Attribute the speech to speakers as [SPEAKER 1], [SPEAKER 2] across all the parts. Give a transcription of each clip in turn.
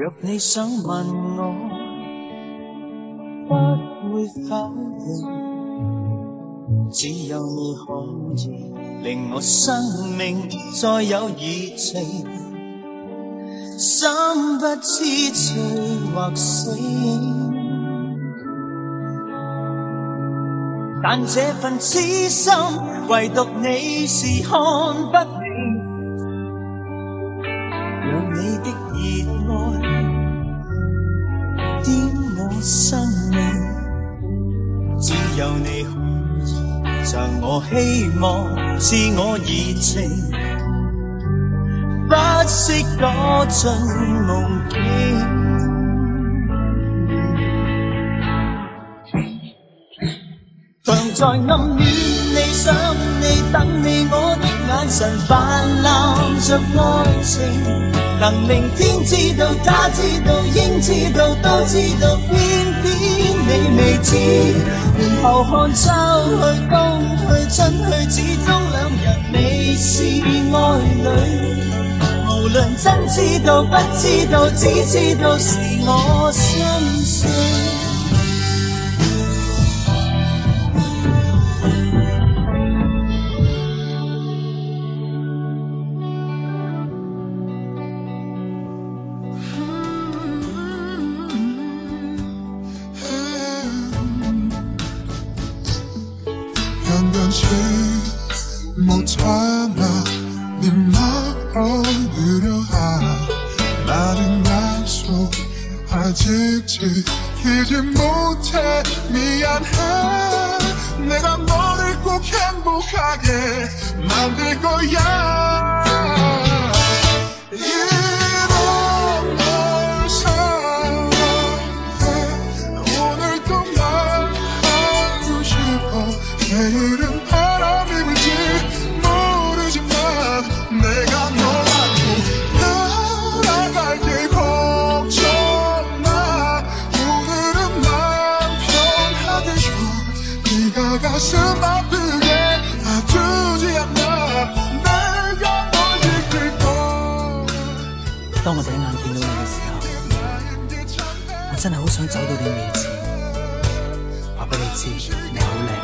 [SPEAKER 1] 若你想问我，不会否认，只有你可以令我生命再有热情，心不知醉或醒，但这份痴心，唯独你是看不明。生命只有你可以赠我希望，赐我热情，不惜躲进梦境。藏在暗恋，你想你等你我的眼神泛滥着爱情。能明天知道，他知道，应知道，都知道，偏偏你未知。后看秋去，冬去，春去，始终两人未是爱侣。无论真知道，不知道，只知道是我心碎。
[SPEAKER 2] 잠시 못참나 네말 얻으려 하 나는 약속 아직 지키지 못해 미안해 내가 너를 꼭 행복하게 만들 거야 yeah.
[SPEAKER 1] 当我第一眼见到你嘅时候，我真系好想走到你面前，话俾你知你好靓。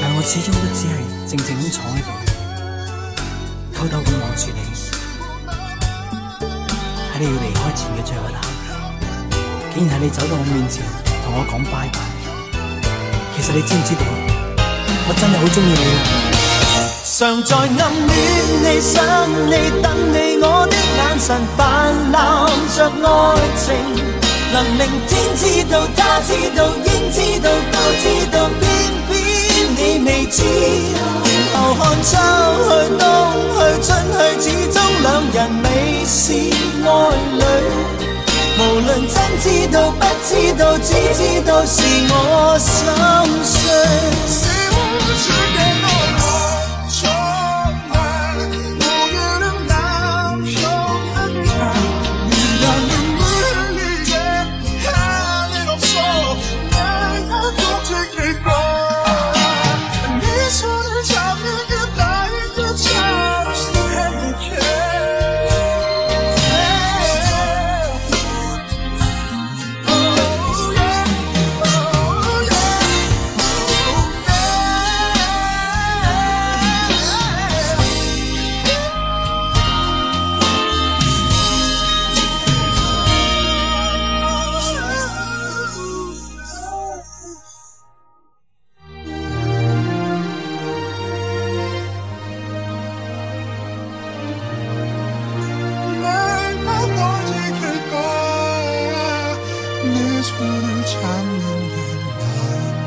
[SPEAKER 1] 但我始终都只系静静咁坐喺度，偷偷咁望住你，喺你要离开前嘅最后一刻。竟然系你走到我面前，同我讲拜拜。其实你知唔知道，我真系好中意你常在暗恋你、想你、等你，我的眼神泛滥着爱情。能令天知道，他知道，应知道，都知道，偏偏你未知。然后看秋去冬去春去，始终两人未是爱侣。无论真知道不知道，只知道是我心碎。 손을 잡는 게 나의